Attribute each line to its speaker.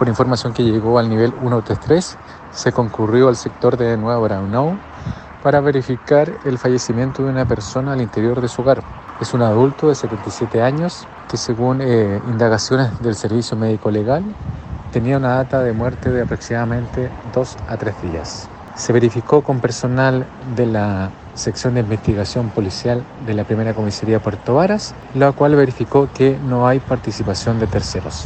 Speaker 1: Por información que llegó al nivel 133, se concurrió al sector de Nueva Braunau para verificar el fallecimiento de una persona al interior de su hogar. Es un adulto de 77 años que según eh, indagaciones del Servicio Médico Legal tenía una data de muerte de aproximadamente 2 a 3 días. Se verificó con personal de la sección de investigación policial de la primera comisaría Puerto Varas, la cual verificó que no hay participación de terceros.